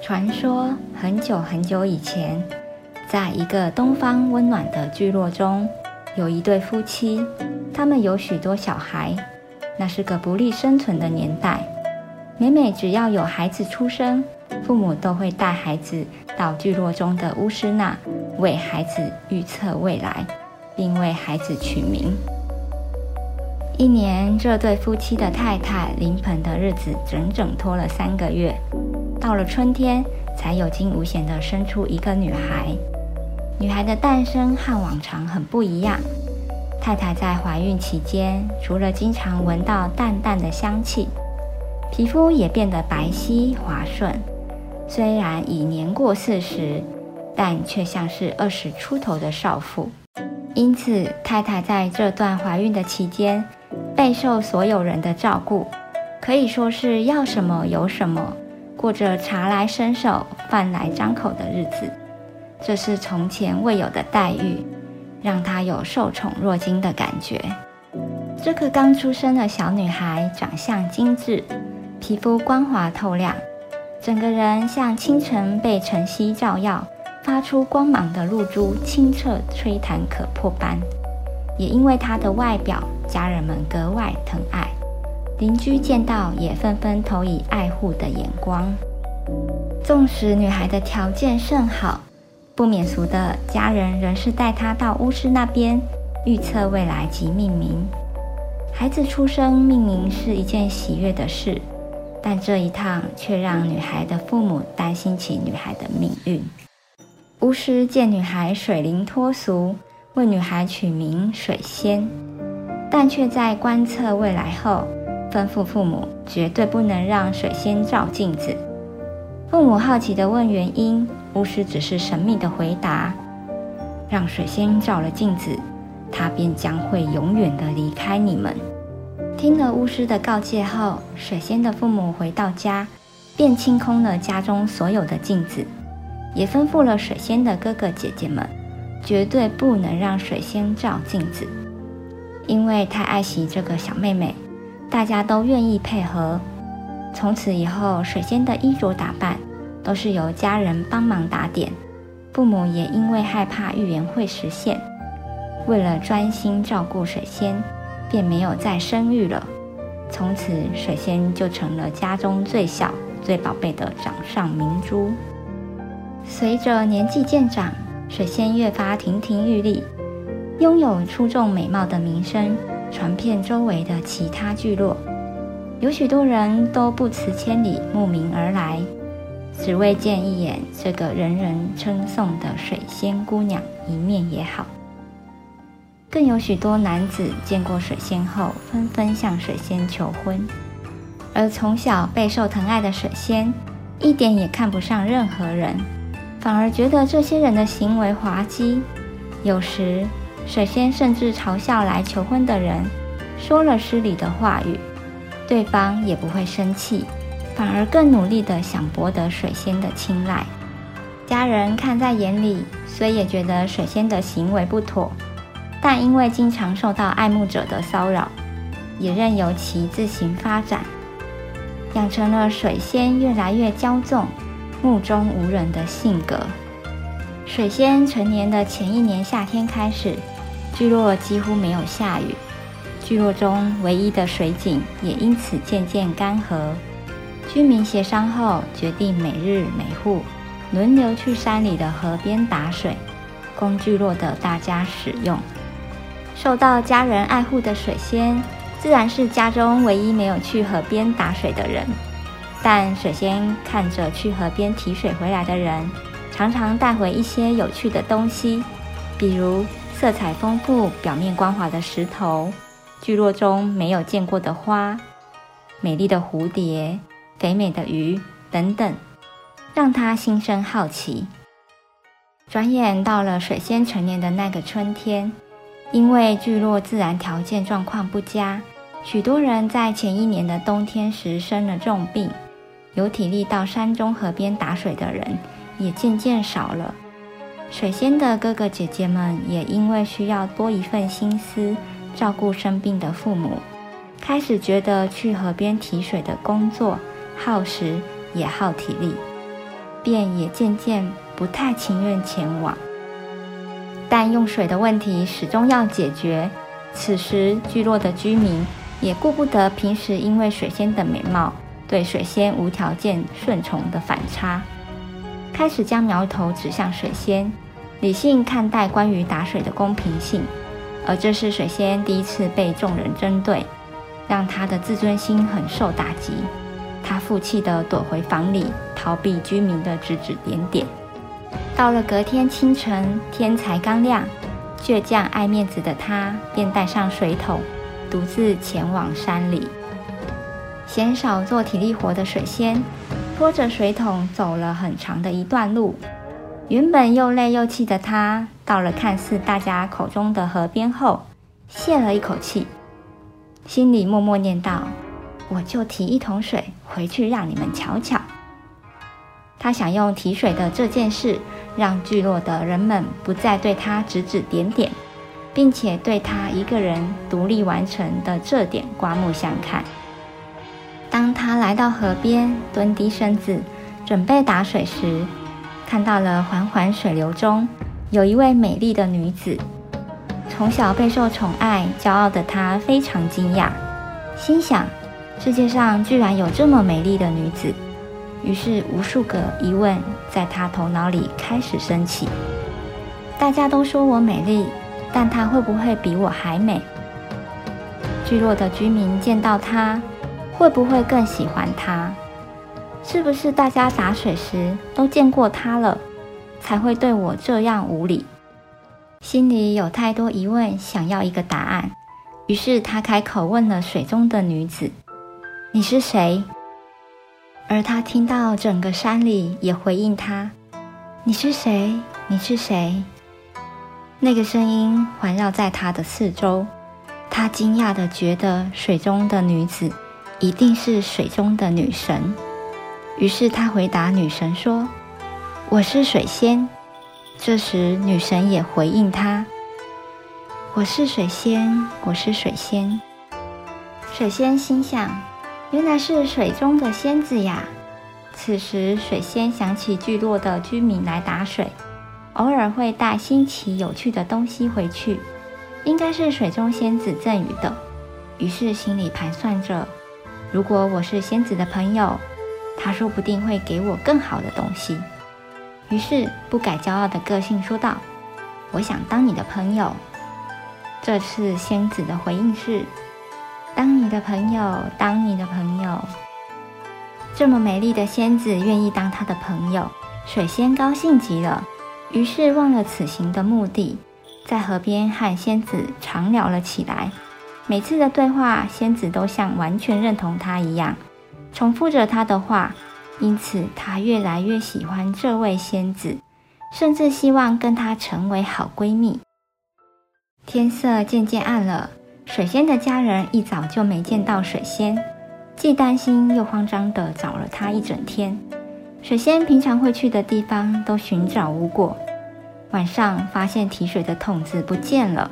传说很久很久以前，在一个东方温暖的聚落中，有一对夫妻，他们有许多小孩。那是个不利生存的年代，每每只要有孩子出生，父母都会带孩子到聚落中的巫师那，为孩子预测未来，并为孩子取名。一年，这对夫妻的太太临盆的日子整整拖了三个月。到了春天，才有惊无险地生出一个女孩。女孩的诞生和往常很不一样。太太在怀孕期间，除了经常闻到淡淡的香气，皮肤也变得白皙滑顺。虽然已年过四十，但却像是二十出头的少妇。因此，太太在这段怀孕的期间，备受所有人的照顾，可以说是要什么有什么。过着茶来伸手、饭来张口的日子，这是从前未有的待遇，让她有受宠若惊的感觉。这个刚出生的小女孩长相精致，皮肤光滑透亮，整个人像清晨被晨曦照耀、发出光芒的露珠，清澈吹弹可破般。也因为她的外表，家人们格外疼爱。邻居见到也纷纷投以爱护的眼光。纵使女孩的条件甚好，不免俗的家人仍是带她到巫师那边预测未来及命名。孩子出生命名是一件喜悦的事，但这一趟却让女孩的父母担心起女孩的命运。巫师见女孩水灵脱俗，为女孩取名水仙，但却在观测未来后。吩咐父母绝对不能让水仙照镜子。父母好奇地问原因，巫师只是神秘地回答：“让水仙照了镜子，她便将会永远地离开你们。”听了巫师的告诫后，水仙的父母回到家，便清空了家中所有的镜子，也吩咐了水仙的哥哥姐姐们，绝对不能让水仙照镜子，因为太爱惜这个小妹妹。大家都愿意配合。从此以后，水仙的衣着打扮都是由家人帮忙打点。父母也因为害怕预言会实现，为了专心照顾水仙，便没有再生育了。从此，水仙就成了家中最小、最宝贝的掌上明珠。随着年纪渐长，水仙越发亭亭玉立，拥有出众美貌的名声。传遍周围的其他聚落，有许多人都不辞千里慕名而来，只为见一眼这个人人称颂的水仙姑娘一面也好。更有许多男子见过水仙后，纷纷向水仙求婚。而从小备受疼爱的水仙，一点也看不上任何人，反而觉得这些人的行为滑稽。有时，水仙甚至嘲笑来求婚的人，说了失礼的话语，对方也不会生气，反而更努力地想博得水仙的青睐。家人看在眼里，虽也觉得水仙的行为不妥，但因为经常受到爱慕者的骚扰，也任由其自行发展，养成了水仙越来越骄纵、目中无人的性格。水仙成年的前一年夏天开始。聚落几乎没有下雨，聚落中唯一的水井也因此渐渐干涸。居民协商后，决定每日每户轮流去山里的河边打水，供聚落的大家使用。受到家人爱护的水仙，自然是家中唯一没有去河边打水的人。但水仙看着去河边提水回来的人，常常带回一些有趣的东西，比如。色彩丰富、表面光滑的石头，聚落中没有见过的花，美丽的蝴蝶、肥美的鱼等等，让他心生好奇。转眼到了水仙成年的那个春天，因为聚落自然条件状况不佳，许多人在前一年的冬天时生了重病，有体力到山中河边打水的人也渐渐少了。水仙的哥哥姐姐们也因为需要多一份心思照顾生病的父母，开始觉得去河边提水的工作耗时也耗体力，便也渐渐不太情愿前往。但用水的问题始终要解决。此时，聚落的居民也顾不得平时因为水仙的美貌对水仙无条件顺从的反差，开始将苗头指向水仙，理性看待关于打水的公平性。而这是水仙第一次被众人针对，让他的自尊心很受打击。他负气地躲回房里，逃避居民的指指点点。到了隔天清晨，天才刚亮，倔强爱面子的他便带上水桶，独自前往山里。嫌少做体力活的水仙，拖着水桶走了很长的一段路。原本又累又气的他，到了看似大家口中的河边后，泄了一口气，心里默默念道：“我就提一桶水回去，让你们瞧瞧。”他想用提水的这件事，让聚落的人们不再对他指指点点，并且对他一个人独立完成的这点刮目相看。当他来到河边，蹲低身子准备打水时，看到了缓缓水流中有一位美丽的女子。从小备受宠爱、骄傲的她非常惊讶，心想：世界上居然有这么美丽的女子。于是，无数个疑问在她头脑里开始升起。大家都说我美丽，但她会不会比我还美？聚落的居民见到她，会不会更喜欢她？是不是大家打水时都见过她了，才会对我这样无礼？心里有太多疑问，想要一个答案。于是他开口问了水中的女子：“你是谁？”而他听到整个山里也回应他：“你是谁？你是谁？”那个声音环绕在他的四周。他惊讶地觉得水中的女子一定是水中的女神。于是他回答女神说：“我是水仙。”这时女神也回应他：“我是水仙，我是水仙。”水仙心想。原来是水中的仙子呀！此时，水仙想起聚落的居民来打水，偶尔会带新奇有趣的东西回去，应该是水中仙子赠予的。于是心里盘算着：如果我是仙子的朋友，她说不定会给我更好的东西。于是不改骄傲的个性说道：“我想当你的朋友。”这次仙子的回应是。当你的朋友，当你的朋友，这么美丽的仙子愿意当他的朋友，水仙高兴极了。于是忘了此行的目的，在河边和仙子长聊了起来。每次的对话，仙子都像完全认同他一样，重复着他的话。因此，他越来越喜欢这位仙子，甚至希望跟她成为好闺蜜。天色渐渐暗了。水仙的家人一早就没见到水仙，既担心又慌张地找了她一整天。水仙平常会去的地方都寻找无果，晚上发现提水的桶子不见了，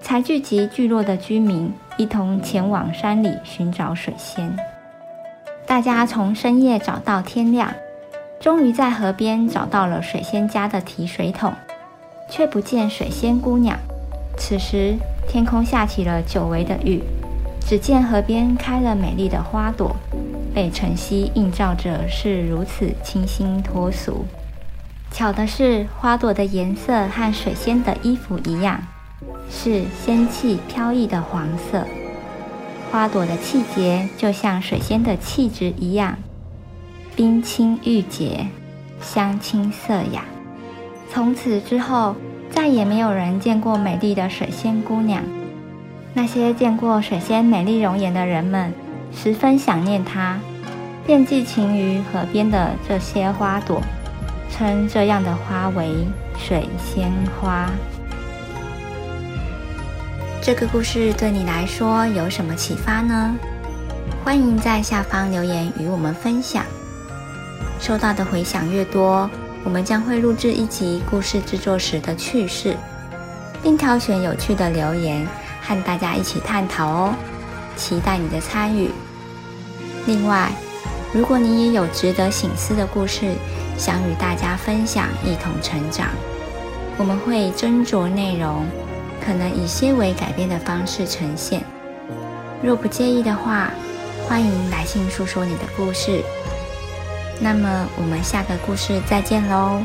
才聚集聚落的居民一同前往山里寻找水仙。大家从深夜找到天亮，终于在河边找到了水仙家的提水桶，却不见水仙姑娘。此时，天空下起了久违的雨，只见河边开了美丽的花朵，被晨曦映照着，是如此清新脱俗。巧的是，花朵的颜色和水仙的衣服一样，是仙气飘逸的黄色。花朵的气节就像水仙的气质一样，冰清玉洁，香清色雅。从此之后，再也没有人见过美丽的水仙姑娘。那些见过水仙美丽容颜的人们，十分想念她，便寄情于河边的这些花朵，称这样的花为水仙花。这个故事对你来说有什么启发呢？欢迎在下方留言与我们分享。收到的回响越多，我们将会录制一集故事制作时的趣事，并挑选有趣的留言和大家一起探讨哦。期待你的参与。另外，如果你也有值得醒思的故事，想与大家分享，一同成长，我们会斟酌内容，可能以些微改变的方式呈现。若不介意的话，欢迎来信诉说你的故事。那么，我们下个故事再见喽。